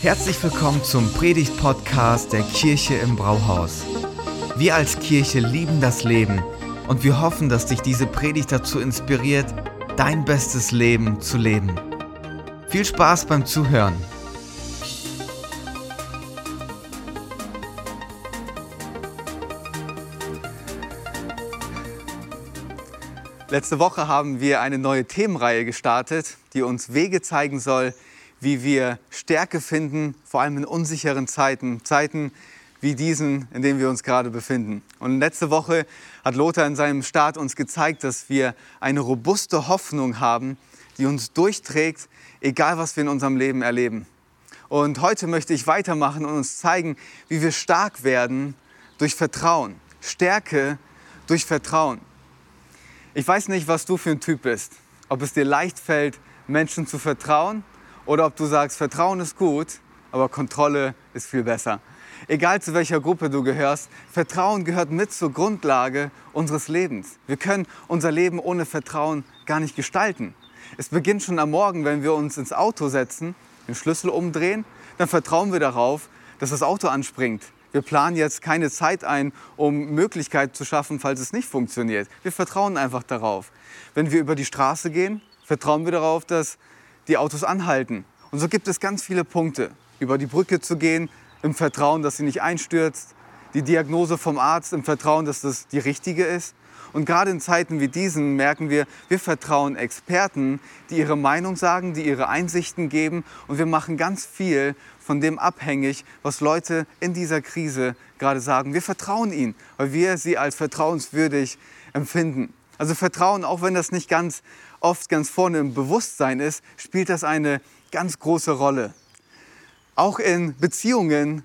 Herzlich willkommen zum Predigt-Podcast der Kirche im Brauhaus. Wir als Kirche lieben das Leben und wir hoffen, dass dich diese Predigt dazu inspiriert, dein bestes Leben zu leben. Viel Spaß beim Zuhören. Letzte Woche haben wir eine neue Themenreihe gestartet, die uns Wege zeigen soll, wie wir Stärke finden, vor allem in unsicheren Zeiten, Zeiten wie diesen, in denen wir uns gerade befinden. Und letzte Woche hat Lothar in seinem Start uns gezeigt, dass wir eine robuste Hoffnung haben, die uns durchträgt, egal was wir in unserem Leben erleben. Und heute möchte ich weitermachen und uns zeigen, wie wir stark werden durch Vertrauen. Stärke durch Vertrauen. Ich weiß nicht, was du für ein Typ bist. Ob es dir leicht fällt, Menschen zu vertrauen oder ob du sagst, Vertrauen ist gut, aber Kontrolle ist viel besser. Egal zu welcher Gruppe du gehörst, Vertrauen gehört mit zur Grundlage unseres Lebens. Wir können unser Leben ohne Vertrauen gar nicht gestalten. Es beginnt schon am Morgen, wenn wir uns ins Auto setzen, den Schlüssel umdrehen, dann vertrauen wir darauf, dass das Auto anspringt. Wir planen jetzt keine Zeit ein, um Möglichkeiten zu schaffen, falls es nicht funktioniert. Wir vertrauen einfach darauf. Wenn wir über die Straße gehen, vertrauen wir darauf, dass die Autos anhalten. Und so gibt es ganz viele Punkte. Über die Brücke zu gehen, im Vertrauen, dass sie nicht einstürzt. Die Diagnose vom Arzt im Vertrauen, dass das die richtige ist. Und gerade in Zeiten wie diesen merken wir, wir vertrauen Experten, die ihre Meinung sagen, die ihre Einsichten geben. Und wir machen ganz viel von dem abhängig, was Leute in dieser Krise gerade sagen. Wir vertrauen ihnen, weil wir sie als vertrauenswürdig empfinden. Also Vertrauen, auch wenn das nicht ganz oft ganz vorne im Bewusstsein ist, spielt das eine ganz große Rolle. Auch in Beziehungen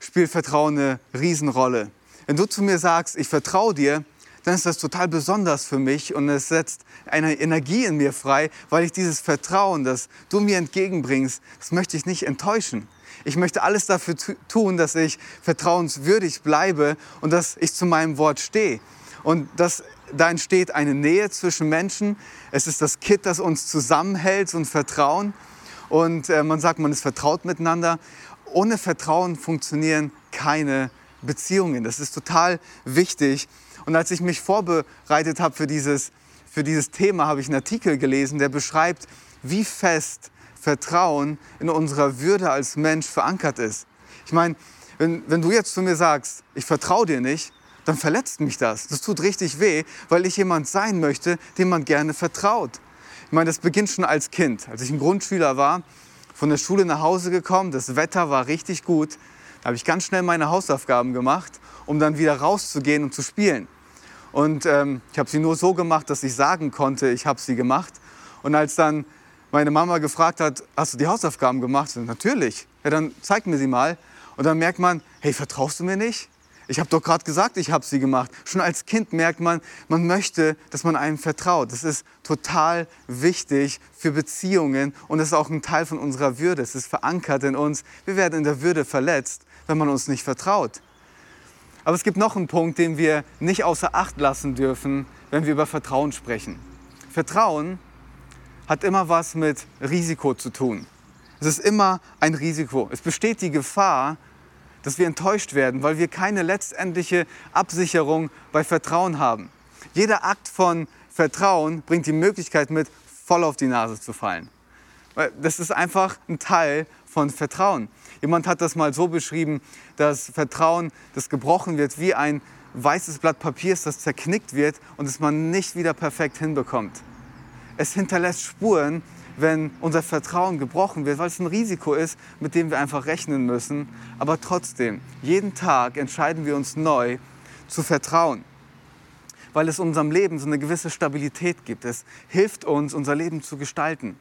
spielt Vertrauen eine Riesenrolle. Wenn du zu mir sagst, ich vertraue dir, dann ist das total besonders für mich und es setzt eine Energie in mir frei, weil ich dieses Vertrauen, das du mir entgegenbringst, das möchte ich nicht enttäuschen. Ich möchte alles dafür tun, dass ich vertrauenswürdig bleibe und dass ich zu meinem Wort stehe. Und das da entsteht eine Nähe zwischen Menschen. Es ist das Kit, das uns zusammenhält, ein Vertrauen. Und äh, man sagt, man ist vertraut miteinander. Ohne Vertrauen funktionieren keine Beziehungen. Das ist total wichtig. Und als ich mich vorbereitet habe für dieses, für dieses Thema, habe ich einen Artikel gelesen, der beschreibt, wie fest Vertrauen in unserer Würde als Mensch verankert ist. Ich meine, wenn, wenn du jetzt zu mir sagst, ich vertraue dir nicht, dann verletzt mich das. Das tut richtig weh, weil ich jemand sein möchte, dem man gerne vertraut. Ich meine, das beginnt schon als Kind. Als ich ein Grundschüler war, von der Schule nach Hause gekommen, das Wetter war richtig gut, da habe ich ganz schnell meine Hausaufgaben gemacht, um dann wieder rauszugehen und zu spielen. Und ähm, ich habe sie nur so gemacht, dass ich sagen konnte, ich habe sie gemacht. Und als dann meine Mama gefragt hat, hast du die Hausaufgaben gemacht? So, natürlich. Ja, dann zeig mir sie mal. Und dann merkt man, hey, vertraust du mir nicht? Ich habe doch gerade gesagt, ich habe sie gemacht. Schon als Kind merkt man, man möchte, dass man einem vertraut. Das ist total wichtig für Beziehungen und es ist auch ein Teil von unserer Würde. Es ist verankert in uns. Wir werden in der Würde verletzt, wenn man uns nicht vertraut. Aber es gibt noch einen Punkt, den wir nicht außer Acht lassen dürfen, wenn wir über Vertrauen sprechen. Vertrauen hat immer was mit Risiko zu tun. Es ist immer ein Risiko. Es besteht die Gefahr, dass wir enttäuscht werden, weil wir keine letztendliche Absicherung bei Vertrauen haben. Jeder Akt von Vertrauen bringt die Möglichkeit mit, voll auf die Nase zu fallen. Das ist einfach ein Teil von Vertrauen. Jemand hat das mal so beschrieben, dass Vertrauen, das gebrochen wird, wie ein weißes Blatt Papiers, das zerknickt wird und das man nicht wieder perfekt hinbekommt. Es hinterlässt Spuren, wenn unser Vertrauen gebrochen wird, weil es ein Risiko ist, mit dem wir einfach rechnen müssen. Aber trotzdem, jeden Tag entscheiden wir uns neu zu vertrauen, weil es unserem Leben so eine gewisse Stabilität gibt. Es hilft uns, unser Leben zu gestalten.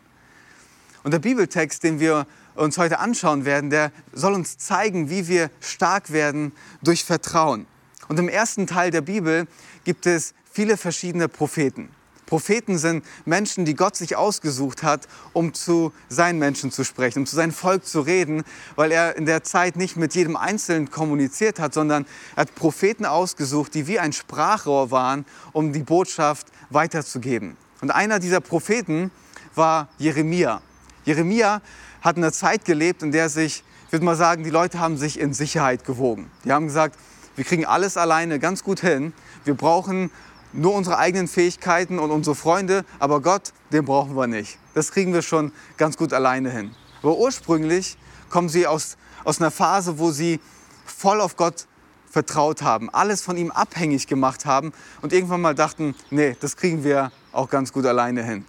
Und der Bibeltext, den wir uns heute anschauen werden, der soll uns zeigen, wie wir stark werden durch Vertrauen. Und im ersten Teil der Bibel gibt es viele verschiedene Propheten. Propheten sind Menschen, die Gott sich ausgesucht hat, um zu seinen Menschen zu sprechen, um zu seinem Volk zu reden, weil er in der Zeit nicht mit jedem Einzelnen kommuniziert hat, sondern er hat Propheten ausgesucht, die wie ein Sprachrohr waren, um die Botschaft weiterzugeben. Und einer dieser Propheten war Jeremia. Jeremia hat in einer Zeit gelebt, in der sich, ich würde mal sagen, die Leute haben sich in Sicherheit gewogen. Die haben gesagt, wir kriegen alles alleine ganz gut hin. Wir brauchen nur unsere eigenen Fähigkeiten und unsere Freunde, aber Gott, den brauchen wir nicht. Das kriegen wir schon ganz gut alleine hin. Aber ursprünglich kommen sie aus, aus einer Phase, wo sie voll auf Gott vertraut haben, alles von ihm abhängig gemacht haben und irgendwann mal dachten, nee, das kriegen wir auch ganz gut alleine hin.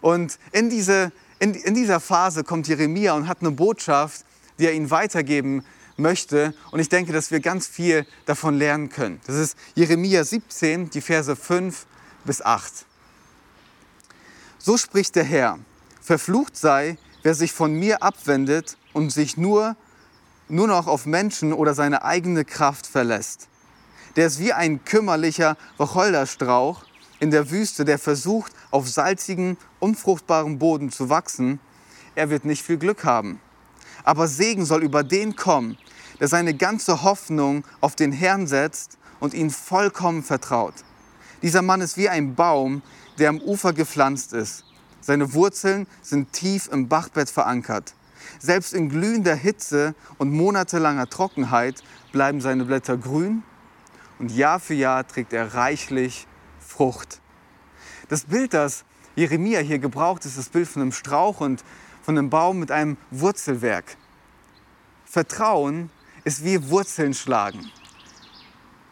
Und in, diese, in, in dieser Phase kommt Jeremia und hat eine Botschaft, die er ihnen weitergeben möchte. Und ich denke, dass wir ganz viel davon lernen können. Das ist Jeremia 17, die Verse 5 bis 8. So spricht der Herr, verflucht sei, wer sich von mir abwendet und sich nur nur noch auf Menschen oder seine eigene Kraft verlässt. Der ist wie ein kümmerlicher Wacholderstrauch in der Wüste, der versucht, auf salzigem, unfruchtbarem Boden zu wachsen. Er wird nicht viel Glück haben. Aber Segen soll über den kommen, der seine ganze Hoffnung auf den Herrn setzt und ihn vollkommen vertraut. Dieser Mann ist wie ein Baum, der am Ufer gepflanzt ist. Seine Wurzeln sind tief im Bachbett verankert. Selbst in glühender Hitze und monatelanger Trockenheit bleiben seine Blätter grün und Jahr für Jahr trägt er reichlich Frucht. Das Bild, das Jeremia hier gebraucht, ist das Bild von einem Strauch und von einem Baum mit einem Wurzelwerk. Vertrauen ist wie Wurzeln schlagen.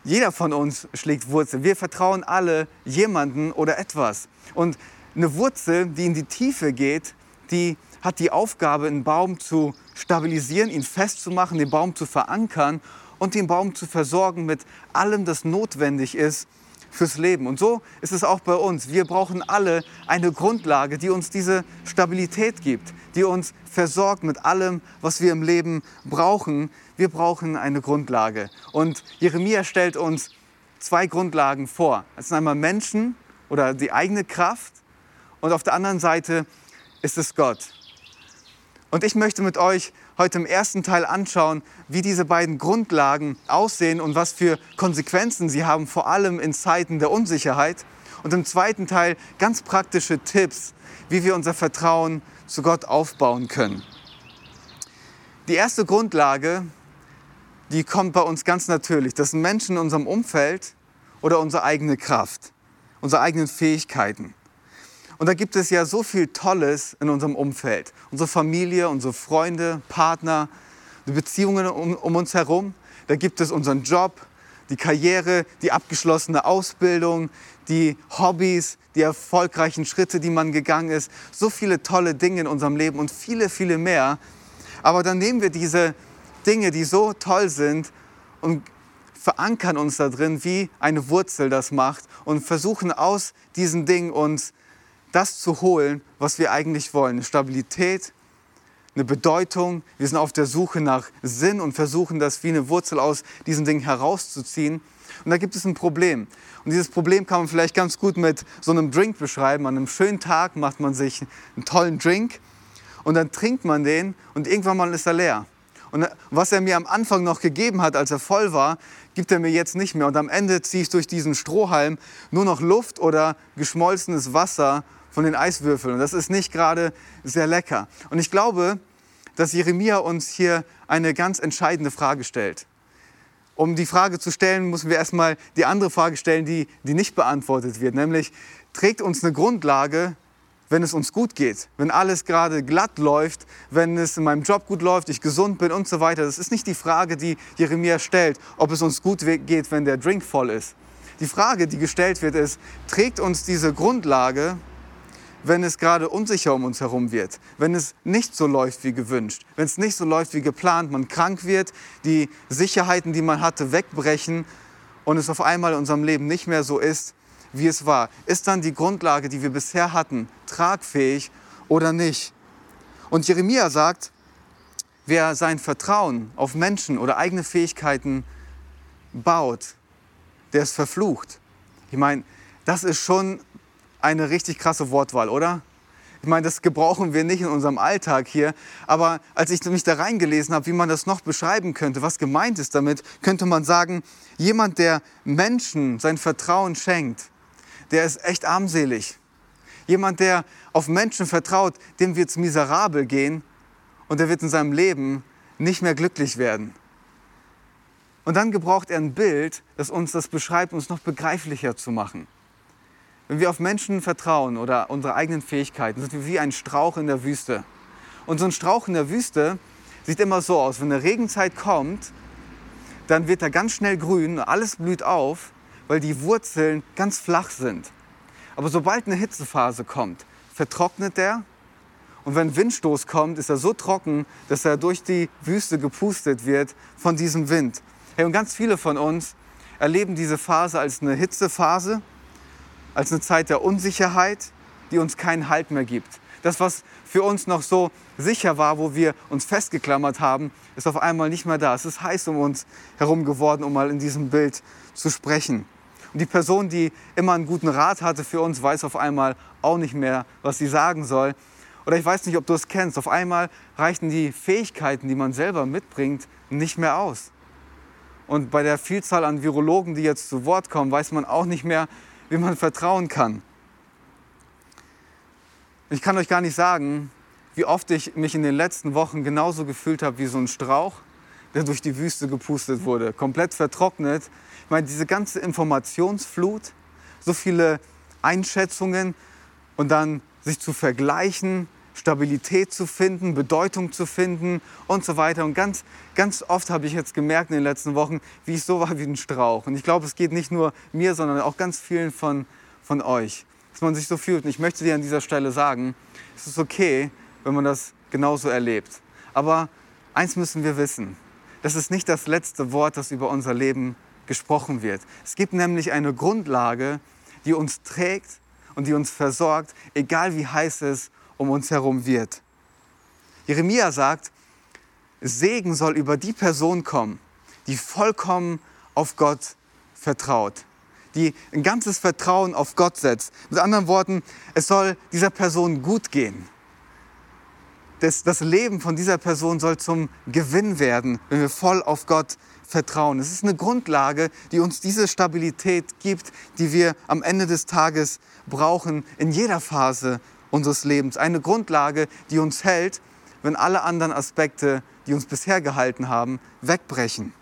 Jeder von uns schlägt Wurzeln. Wir vertrauen alle jemanden oder etwas. Und eine Wurzel, die in die Tiefe geht, die hat die Aufgabe, einen Baum zu stabilisieren, ihn festzumachen, den Baum zu verankern und den Baum zu versorgen mit allem, das notwendig ist fürs Leben. Und so ist es auch bei uns. Wir brauchen alle eine Grundlage, die uns diese Stabilität gibt, die uns versorgt mit allem, was wir im Leben brauchen. Wir brauchen eine Grundlage. Und Jeremia stellt uns zwei Grundlagen vor. Das sind einmal Menschen oder die eigene Kraft und auf der anderen Seite ist es Gott. Und ich möchte mit euch heute im ersten Teil anschauen, wie diese beiden Grundlagen aussehen und was für Konsequenzen sie haben, vor allem in Zeiten der Unsicherheit. Und im zweiten Teil ganz praktische Tipps, wie wir unser Vertrauen zu Gott aufbauen können. Die erste Grundlage, die kommt bei uns ganz natürlich. Das sind Menschen in unserem Umfeld oder unsere eigene Kraft, unsere eigenen Fähigkeiten. Und da gibt es ja so viel Tolles in unserem Umfeld. Unsere Familie, unsere Freunde, Partner, die Beziehungen um, um uns herum. Da gibt es unseren Job, die Karriere, die abgeschlossene Ausbildung, die Hobbys, die erfolgreichen Schritte, die man gegangen ist. So viele tolle Dinge in unserem Leben und viele, viele mehr. Aber dann nehmen wir diese Dinge, die so toll sind und verankern uns da drin, wie eine Wurzel das macht und versuchen aus diesen Dingen uns das zu holen, was wir eigentlich wollen. Eine Stabilität, eine Bedeutung. Wir sind auf der Suche nach Sinn und versuchen das wie eine Wurzel aus diesen Dingen herauszuziehen. Und da gibt es ein Problem. Und dieses Problem kann man vielleicht ganz gut mit so einem Drink beschreiben. An einem schönen Tag macht man sich einen tollen Drink und dann trinkt man den und irgendwann mal ist er leer. Und was er mir am Anfang noch gegeben hat, als er voll war, gibt er mir jetzt nicht mehr. Und am Ende ziehe ich durch diesen Strohhalm nur noch Luft oder geschmolzenes Wasser von den Eiswürfeln. Und das ist nicht gerade sehr lecker. Und ich glaube, dass Jeremia uns hier eine ganz entscheidende Frage stellt. Um die Frage zu stellen, müssen wir erstmal die andere Frage stellen, die, die nicht beantwortet wird, nämlich trägt uns eine Grundlage, wenn es uns gut geht, wenn alles gerade glatt läuft, wenn es in meinem Job gut läuft, ich gesund bin und so weiter. Das ist nicht die Frage, die Jeremia stellt, ob es uns gut geht, wenn der Drink voll ist. Die Frage, die gestellt wird, ist, trägt uns diese Grundlage wenn es gerade unsicher um uns herum wird, wenn es nicht so läuft wie gewünscht, wenn es nicht so läuft wie geplant, man krank wird, die Sicherheiten, die man hatte, wegbrechen und es auf einmal in unserem Leben nicht mehr so ist, wie es war. Ist dann die Grundlage, die wir bisher hatten, tragfähig oder nicht? Und Jeremia sagt, wer sein Vertrauen auf Menschen oder eigene Fähigkeiten baut, der ist verflucht. Ich meine, das ist schon eine richtig krasse Wortwahl, oder? Ich meine, das gebrauchen wir nicht in unserem Alltag hier. Aber als ich mich da reingelesen habe, wie man das noch beschreiben könnte, was gemeint ist damit, könnte man sagen, jemand, der Menschen sein Vertrauen schenkt, der ist echt armselig. Jemand, der auf Menschen vertraut, dem wird es miserabel gehen und der wird in seinem Leben nicht mehr glücklich werden. Und dann gebraucht er ein Bild, das uns das beschreibt, uns noch begreiflicher zu machen. Wenn wir auf Menschen vertrauen oder unsere eigenen Fähigkeiten, sind wir wie ein Strauch in der Wüste. Und so ein Strauch in der Wüste sieht immer so aus, wenn eine Regenzeit kommt, dann wird er ganz schnell grün, alles blüht auf, weil die Wurzeln ganz flach sind. Aber sobald eine Hitzephase kommt, vertrocknet er und wenn Windstoß kommt, ist er so trocken, dass er durch die Wüste gepustet wird von diesem Wind. Hey, und ganz viele von uns erleben diese Phase als eine Hitzephase, als eine Zeit der Unsicherheit, die uns keinen Halt mehr gibt. Das, was für uns noch so sicher war, wo wir uns festgeklammert haben, ist auf einmal nicht mehr da. Es ist heiß um uns herum geworden, um mal in diesem Bild zu sprechen. Und die Person, die immer einen guten Rat hatte für uns, weiß auf einmal auch nicht mehr, was sie sagen soll. Oder ich weiß nicht, ob du es kennst. Auf einmal reichen die Fähigkeiten, die man selber mitbringt, nicht mehr aus. Und bei der Vielzahl an Virologen, die jetzt zu Wort kommen, weiß man auch nicht mehr, wie man vertrauen kann. Ich kann euch gar nicht sagen, wie oft ich mich in den letzten Wochen genauso gefühlt habe wie so ein Strauch, der durch die Wüste gepustet wurde, komplett vertrocknet. Ich meine, diese ganze Informationsflut, so viele Einschätzungen und dann sich zu vergleichen, Stabilität zu finden, Bedeutung zu finden und so weiter. Und ganz, ganz oft habe ich jetzt gemerkt in den letzten Wochen, wie ich so war wie ein Strauch. Und ich glaube, es geht nicht nur mir, sondern auch ganz vielen von, von euch, dass man sich so fühlt. Und ich möchte dir an dieser Stelle sagen, es ist okay, wenn man das genauso erlebt. Aber eins müssen wir wissen, das ist nicht das letzte Wort, das über unser Leben gesprochen wird. Es gibt nämlich eine Grundlage, die uns trägt und die uns versorgt, egal wie heiß es um uns herum wird. Jeremia sagt, Segen soll über die Person kommen, die vollkommen auf Gott vertraut, die ein ganzes Vertrauen auf Gott setzt. Mit anderen Worten, es soll dieser Person gut gehen. Das, das Leben von dieser Person soll zum Gewinn werden, wenn wir voll auf Gott vertrauen. Es ist eine Grundlage, die uns diese Stabilität gibt, die wir am Ende des Tages brauchen, in jeder Phase unseres Lebens. Eine Grundlage, die uns hält, wenn alle anderen Aspekte, die uns bisher gehalten haben, wegbrechen.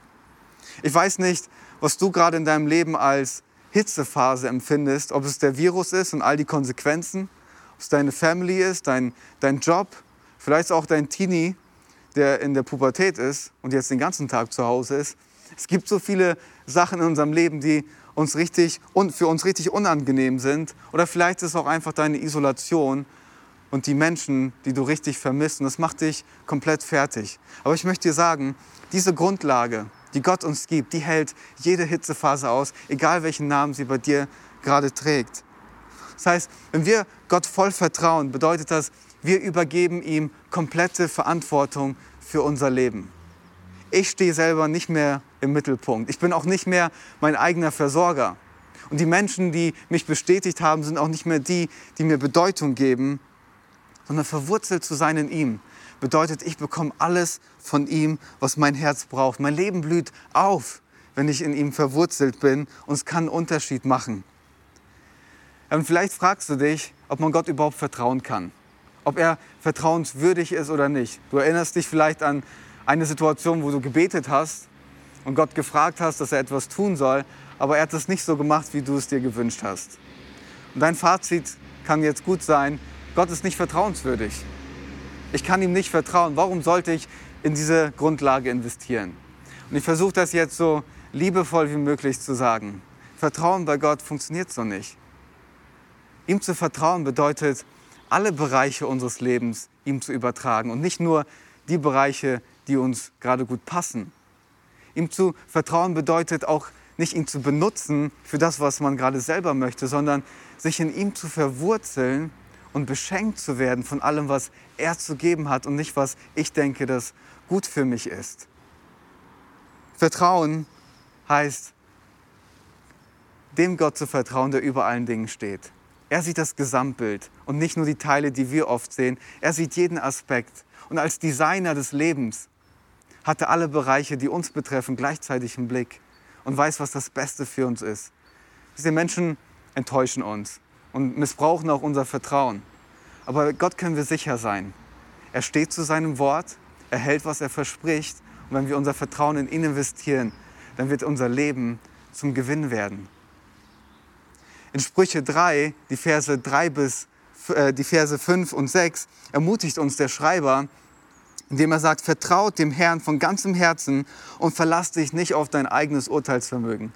Ich weiß nicht, was du gerade in deinem Leben als Hitzephase empfindest, ob es der Virus ist und all die Konsequenzen, ob es deine Family ist, dein, dein Job, vielleicht auch dein Teenie, der in der Pubertät ist und jetzt den ganzen Tag zu Hause ist. Es gibt so viele Sachen in unserem Leben, die uns richtig und für uns richtig unangenehm sind. Oder vielleicht ist es auch einfach deine Isolation und die Menschen, die du richtig vermisst. Und das macht dich komplett fertig. Aber ich möchte dir sagen, diese Grundlage, die Gott uns gibt, die hält jede Hitzephase aus, egal welchen Namen sie bei dir gerade trägt. Das heißt, wenn wir Gott voll vertrauen, bedeutet das, wir übergeben ihm komplette Verantwortung für unser Leben. Ich stehe selber nicht mehr im Mittelpunkt. Ich bin auch nicht mehr mein eigener Versorger. Und die Menschen, die mich bestätigt haben, sind auch nicht mehr die, die mir Bedeutung geben, sondern verwurzelt zu sein in ihm. Bedeutet, ich bekomme alles von ihm, was mein Herz braucht. Mein Leben blüht auf, wenn ich in ihm verwurzelt bin und es kann einen Unterschied machen. Und vielleicht fragst du dich, ob man Gott überhaupt vertrauen kann. Ob er vertrauenswürdig ist oder nicht. Du erinnerst dich vielleicht an eine Situation, wo du gebetet hast und Gott gefragt hast, dass er etwas tun soll, aber er hat es nicht so gemacht, wie du es dir gewünscht hast. Und dein Fazit kann jetzt gut sein, Gott ist nicht vertrauenswürdig. Ich kann ihm nicht vertrauen. Warum sollte ich in diese Grundlage investieren? Und ich versuche das jetzt so liebevoll wie möglich zu sagen. Vertrauen bei Gott funktioniert so nicht. Ihm zu vertrauen bedeutet, alle Bereiche unseres Lebens ihm zu übertragen und nicht nur die Bereiche, die uns gerade gut passen. Ihm zu vertrauen bedeutet auch nicht ihn zu benutzen für das, was man gerade selber möchte, sondern sich in ihm zu verwurzeln und beschenkt zu werden von allem, was er zu geben hat und nicht, was ich denke, das gut für mich ist. Vertrauen heißt, dem Gott zu vertrauen, der über allen Dingen steht. Er sieht das Gesamtbild und nicht nur die Teile, die wir oft sehen. Er sieht jeden Aspekt. Und als Designer des Lebens hat er alle Bereiche, die uns betreffen, gleichzeitig im Blick und weiß, was das Beste für uns ist. Diese Menschen enttäuschen uns und missbrauchen auch unser Vertrauen. Aber Gott können wir sicher sein. Er steht zu seinem Wort, er hält, was er verspricht. Und wenn wir unser Vertrauen in ihn investieren, dann wird unser Leben zum Gewinn werden. In Sprüche 3, die Verse 3 bis äh, die Verse 5 und 6, ermutigt uns der Schreiber, indem er sagt, vertraut dem Herrn von ganzem Herzen und verlass dich nicht auf dein eigenes Urteilsvermögen.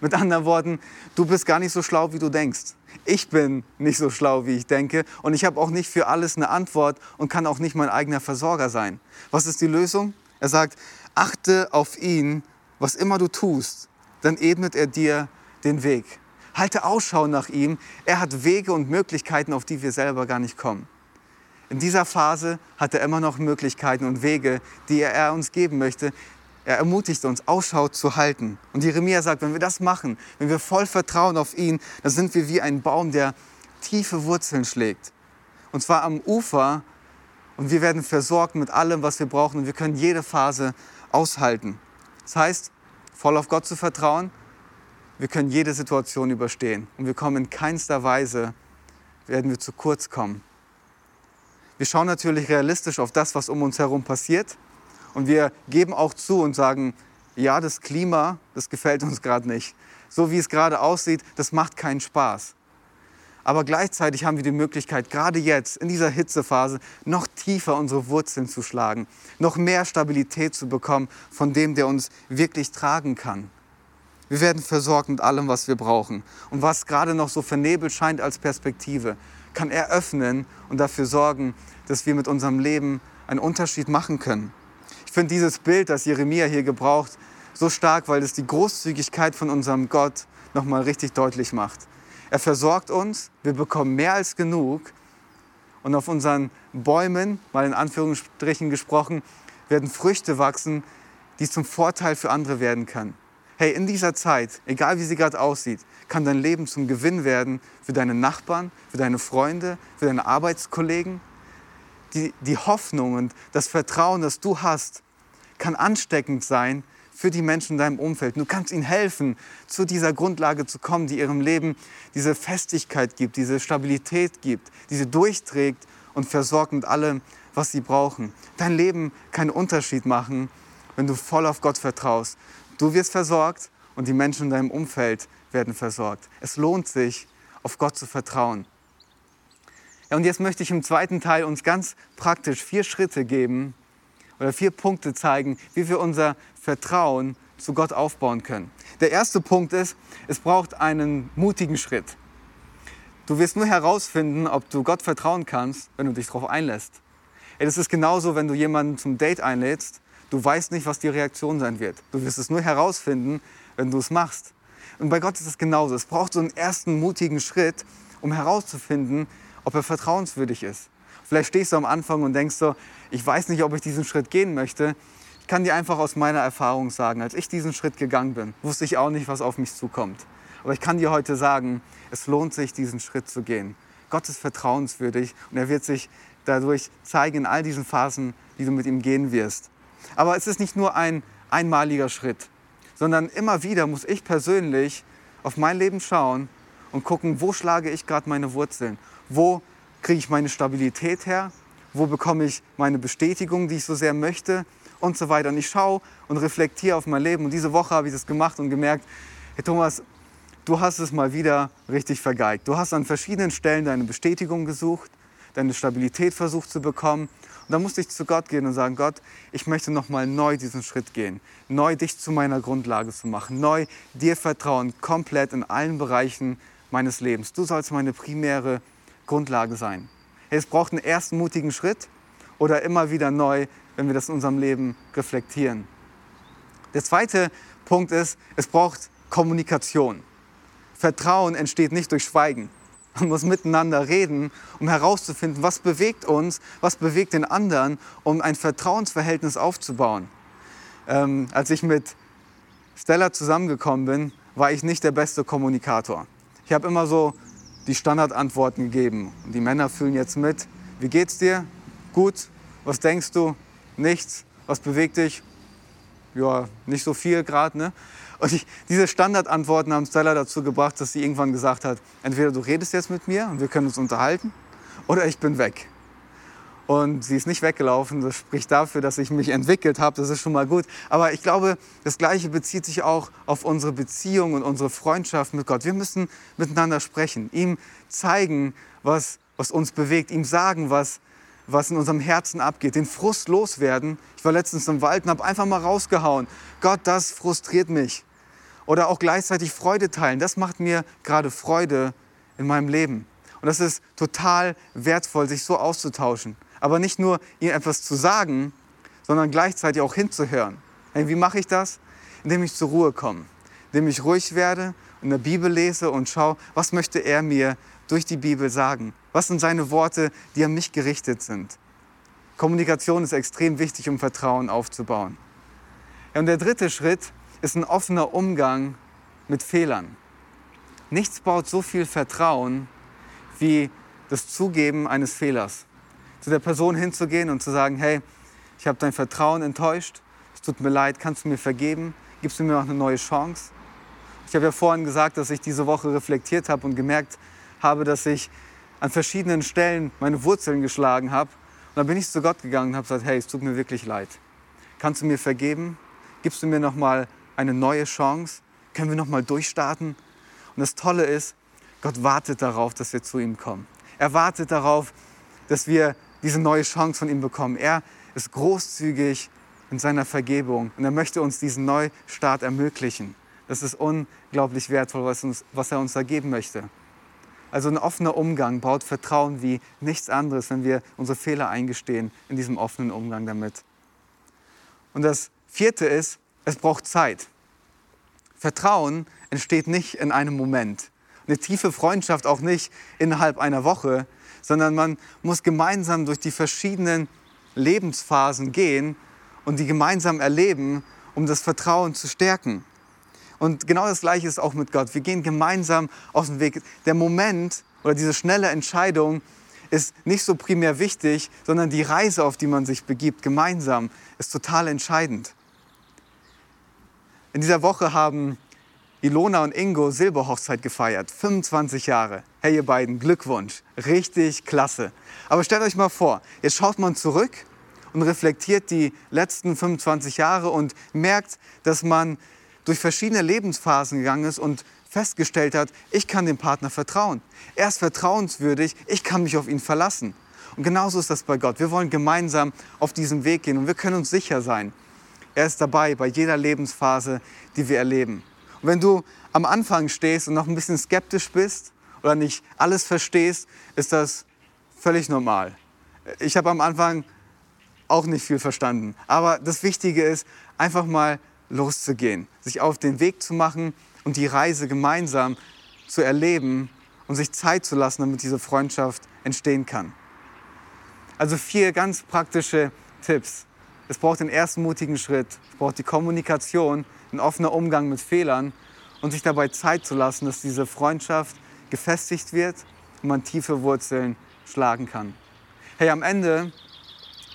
Mit anderen Worten, du bist gar nicht so schlau, wie du denkst. Ich bin nicht so schlau, wie ich denke und ich habe auch nicht für alles eine Antwort und kann auch nicht mein eigener Versorger sein. Was ist die Lösung? Er sagt, achte auf ihn, was immer du tust, dann ebnet er dir den Weg. Halte Ausschau nach ihm. Er hat Wege und Möglichkeiten, auf die wir selber gar nicht kommen. In dieser Phase hat er immer noch Möglichkeiten und Wege, die er uns geben möchte. Er ermutigt uns, Ausschau zu halten. Und Jeremia sagt, wenn wir das machen, wenn wir voll vertrauen auf ihn, dann sind wir wie ein Baum, der tiefe Wurzeln schlägt. Und zwar am Ufer. Und wir werden versorgt mit allem, was wir brauchen. Und wir können jede Phase aushalten. Das heißt, voll auf Gott zu vertrauen, wir können jede Situation überstehen und wir kommen in keinster Weise, werden wir zu kurz kommen. Wir schauen natürlich realistisch auf das, was um uns herum passiert und wir geben auch zu und sagen, ja, das Klima, das gefällt uns gerade nicht. So wie es gerade aussieht, das macht keinen Spaß. Aber gleichzeitig haben wir die Möglichkeit, gerade jetzt in dieser Hitzephase noch tiefer unsere Wurzeln zu schlagen, noch mehr Stabilität zu bekommen von dem, der uns wirklich tragen kann. Wir werden versorgt mit allem, was wir brauchen. Und was gerade noch so vernebelt scheint als Perspektive, kann er öffnen und dafür sorgen, dass wir mit unserem Leben einen Unterschied machen können. Ich finde dieses Bild, das Jeremia hier gebraucht, so stark, weil es die Großzügigkeit von unserem Gott nochmal richtig deutlich macht. Er versorgt uns, wir bekommen mehr als genug und auf unseren Bäumen, mal in Anführungsstrichen gesprochen, werden Früchte wachsen, die zum Vorteil für andere werden können hey, in dieser Zeit, egal wie sie gerade aussieht, kann dein Leben zum Gewinn werden für deine Nachbarn, für deine Freunde, für deine Arbeitskollegen. Die, die Hoffnung und das Vertrauen, das du hast, kann ansteckend sein für die Menschen in deinem Umfeld. Du kannst ihnen helfen, zu dieser Grundlage zu kommen, die ihrem Leben diese Festigkeit gibt, diese Stabilität gibt, diese durchträgt und versorgt mit allem, was sie brauchen. Dein Leben kann einen Unterschied machen, wenn du voll auf Gott vertraust, Du wirst versorgt und die Menschen in deinem Umfeld werden versorgt. Es lohnt sich, auf Gott zu vertrauen. Ja, und jetzt möchte ich im zweiten Teil uns ganz praktisch vier Schritte geben oder vier Punkte zeigen, wie wir unser Vertrauen zu Gott aufbauen können. Der erste Punkt ist, es braucht einen mutigen Schritt. Du wirst nur herausfinden, ob du Gott vertrauen kannst, wenn du dich darauf einlässt. Es ist genauso, wenn du jemanden zum Date einlädst Du weißt nicht, was die Reaktion sein wird. Du wirst es nur herausfinden, wenn du es machst. Und bei Gott ist es genauso. Es braucht so einen ersten mutigen Schritt, um herauszufinden, ob er vertrauenswürdig ist. Vielleicht stehst du am Anfang und denkst so, ich weiß nicht, ob ich diesen Schritt gehen möchte. Ich kann dir einfach aus meiner Erfahrung sagen, als ich diesen Schritt gegangen bin, wusste ich auch nicht, was auf mich zukommt. Aber ich kann dir heute sagen, es lohnt sich, diesen Schritt zu gehen. Gott ist vertrauenswürdig und er wird sich dadurch zeigen in all diesen Phasen, die du mit ihm gehen wirst. Aber es ist nicht nur ein einmaliger Schritt, sondern immer wieder muss ich persönlich auf mein Leben schauen und gucken, wo schlage ich gerade meine Wurzeln? Wo kriege ich meine Stabilität her? Wo bekomme ich meine Bestätigung, die ich so sehr möchte? Und so weiter. Und ich schaue und reflektiere auf mein Leben. Und diese Woche habe ich das gemacht und gemerkt, hey Thomas, du hast es mal wieder richtig vergeigt. Du hast an verschiedenen Stellen deine Bestätigung gesucht, deine Stabilität versucht zu bekommen und da musste ich zu Gott gehen und sagen, Gott, ich möchte nochmal neu diesen Schritt gehen, neu dich zu meiner Grundlage zu machen, neu dir vertrauen, komplett in allen Bereichen meines Lebens. Du sollst meine primäre Grundlage sein. Es braucht einen ersten mutigen Schritt oder immer wieder neu, wenn wir das in unserem Leben reflektieren. Der zweite Punkt ist, es braucht Kommunikation. Vertrauen entsteht nicht durch Schweigen. Man muss miteinander reden, um herauszufinden, was bewegt uns, was bewegt den anderen, um ein Vertrauensverhältnis aufzubauen. Ähm, als ich mit Stella zusammengekommen bin, war ich nicht der beste Kommunikator. Ich habe immer so die Standardantworten gegeben. Und die Männer fühlen jetzt mit. Wie geht's dir? Gut. Was denkst du? Nichts. Was bewegt dich? Ja, nicht so viel gerade. Ne? Und ich, diese Standardantworten haben Stella dazu gebracht, dass sie irgendwann gesagt hat, entweder du redest jetzt mit mir und wir können uns unterhalten oder ich bin weg. Und sie ist nicht weggelaufen. Das spricht dafür, dass ich mich entwickelt habe. Das ist schon mal gut. Aber ich glaube, das Gleiche bezieht sich auch auf unsere Beziehung und unsere Freundschaft mit Gott. Wir müssen miteinander sprechen, ihm zeigen, was, was uns bewegt, ihm sagen, was, was in unserem Herzen abgeht, den Frust loswerden. Ich war letztens im Wald und habe einfach mal rausgehauen. Gott, das frustriert mich. Oder auch gleichzeitig Freude teilen. Das macht mir gerade Freude in meinem Leben. Und das ist total wertvoll, sich so auszutauschen. Aber nicht nur ihm etwas zu sagen, sondern gleichzeitig auch hinzuhören. Hey, wie mache ich das? Indem ich zur Ruhe komme, indem ich ruhig werde, in der Bibel lese und schaue, was möchte er mir durch die Bibel sagen? Was sind seine Worte, die an mich gerichtet sind? Kommunikation ist extrem wichtig, um Vertrauen aufzubauen. Ja, und der dritte Schritt ist ein offener Umgang mit Fehlern. Nichts baut so viel Vertrauen wie das Zugeben eines Fehlers. Zu der Person hinzugehen und zu sagen, hey, ich habe dein Vertrauen enttäuscht, es tut mir leid, kannst du mir vergeben, gibst du mir noch eine neue Chance? Ich habe ja vorhin gesagt, dass ich diese Woche reflektiert habe und gemerkt habe, dass ich an verschiedenen Stellen meine Wurzeln geschlagen habe. Und dann bin ich zu Gott gegangen und habe gesagt, hey, es tut mir wirklich leid. Kannst du mir vergeben? Gibst du mir noch mal eine neue Chance? Können wir noch mal durchstarten? Und das Tolle ist, Gott wartet darauf, dass wir zu ihm kommen. Er wartet darauf, dass wir diese neue Chance von ihm bekommen. Er ist großzügig in seiner Vergebung und er möchte uns diesen Neustart ermöglichen. Das ist unglaublich wertvoll, was, uns, was er uns da geben möchte. Also ein offener Umgang baut Vertrauen wie nichts anderes, wenn wir unsere Fehler eingestehen in diesem offenen Umgang damit. Und das vierte ist, es braucht Zeit. Vertrauen entsteht nicht in einem Moment eine tiefe Freundschaft auch nicht innerhalb einer Woche, sondern man muss gemeinsam durch die verschiedenen Lebensphasen gehen und die gemeinsam erleben, um das Vertrauen zu stärken. Und genau das Gleiche ist auch mit Gott. Wir gehen gemeinsam aus dem Weg. Der Moment oder diese schnelle Entscheidung ist nicht so primär wichtig, sondern die Reise, auf die man sich begibt, gemeinsam, ist total entscheidend. In dieser Woche haben Ilona und Ingo Silberhochzeit gefeiert. 25 Jahre. Hey, ihr beiden, Glückwunsch. Richtig klasse. Aber stellt euch mal vor, jetzt schaut man zurück und reflektiert die letzten 25 Jahre und merkt, dass man durch verschiedene Lebensphasen gegangen ist und festgestellt hat, ich kann dem Partner vertrauen. Er ist vertrauenswürdig, ich kann mich auf ihn verlassen. Und genauso ist das bei Gott. Wir wollen gemeinsam auf diesen Weg gehen und wir können uns sicher sein. Er ist dabei bei jeder Lebensphase, die wir erleben. Und wenn du am Anfang stehst und noch ein bisschen skeptisch bist oder nicht alles verstehst, ist das völlig normal. Ich habe am Anfang auch nicht viel verstanden. Aber das Wichtige ist, einfach mal loszugehen, sich auf den Weg zu machen und die Reise gemeinsam zu erleben und sich Zeit zu lassen, damit diese Freundschaft entstehen kann. Also vier ganz praktische Tipps. Es braucht den ersten mutigen Schritt, es braucht die Kommunikation, ein offener Umgang mit Fehlern und sich dabei Zeit zu lassen, dass diese Freundschaft gefestigt wird und man tiefe Wurzeln schlagen kann. Hey, am Ende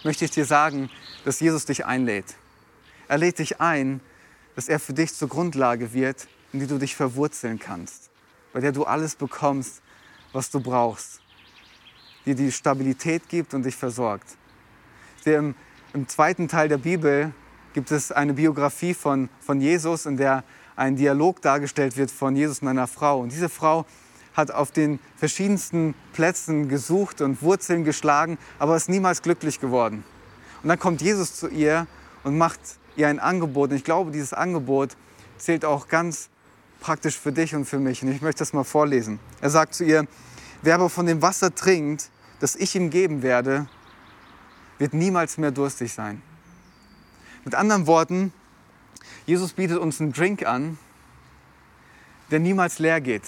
möchte ich dir sagen, dass Jesus dich einlädt. Er lädt dich ein, dass er für dich zur Grundlage wird, in die du dich verwurzeln kannst, bei der du alles bekommst, was du brauchst, die die Stabilität gibt und dich versorgt. Im, Im zweiten Teil der Bibel gibt es eine Biografie von, von Jesus, in der ein Dialog dargestellt wird von Jesus und einer Frau. Und diese Frau hat auf den verschiedensten Plätzen gesucht und Wurzeln geschlagen, aber ist niemals glücklich geworden. Und dann kommt Jesus zu ihr und macht ihr ein Angebot. Und ich glaube, dieses Angebot zählt auch ganz praktisch für dich und für mich. Und ich möchte das mal vorlesen. Er sagt zu ihr, wer aber von dem Wasser trinkt, das ich ihm geben werde, wird niemals mehr durstig sein. Mit anderen Worten, Jesus bietet uns einen Drink an, der niemals leer geht.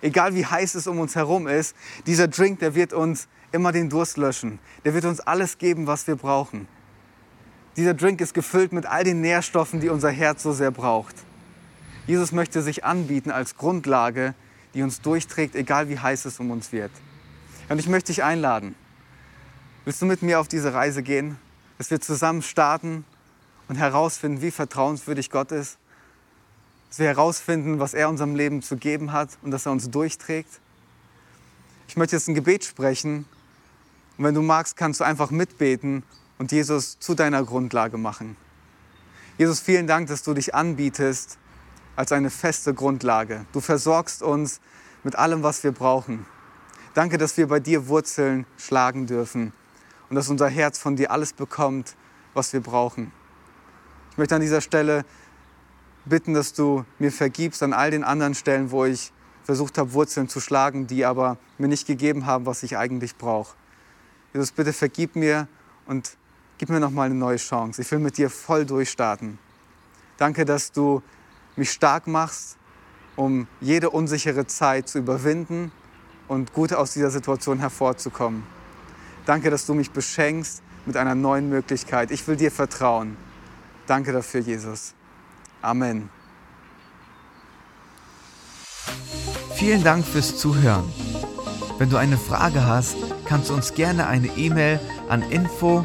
Egal wie heiß es um uns herum ist, dieser Drink, der wird uns immer den Durst löschen. Der wird uns alles geben, was wir brauchen. Dieser Drink ist gefüllt mit all den Nährstoffen, die unser Herz so sehr braucht. Jesus möchte sich anbieten als Grundlage, die uns durchträgt, egal wie heiß es um uns wird. Und ich möchte dich einladen. Willst du mit mir auf diese Reise gehen? Dass wir zusammen starten und herausfinden, wie vertrauenswürdig Gott ist. Dass wir herausfinden, was er unserem Leben zu geben hat und dass er uns durchträgt. Ich möchte jetzt ein Gebet sprechen und wenn du magst, kannst du einfach mitbeten und Jesus zu deiner Grundlage machen. Jesus, vielen Dank, dass du dich anbietest als eine feste Grundlage. Du versorgst uns mit allem, was wir brauchen. Danke, dass wir bei dir Wurzeln schlagen dürfen und dass unser Herz von dir alles bekommt, was wir brauchen. Ich möchte an dieser Stelle bitten, dass du mir vergibst an all den anderen Stellen, wo ich versucht habe, Wurzeln zu schlagen, die aber mir nicht gegeben haben, was ich eigentlich brauche. Jesus, bitte vergib mir und gib mir noch mal eine neue Chance. Ich will mit dir voll durchstarten. Danke, dass du mich stark machst, um jede unsichere Zeit zu überwinden und gut aus dieser Situation hervorzukommen. Danke, dass du mich beschenkst mit einer neuen Möglichkeit. Ich will dir vertrauen. Danke dafür, Jesus. Amen. Vielen Dank fürs Zuhören. Wenn du eine Frage hast, kannst du uns gerne eine E-Mail an info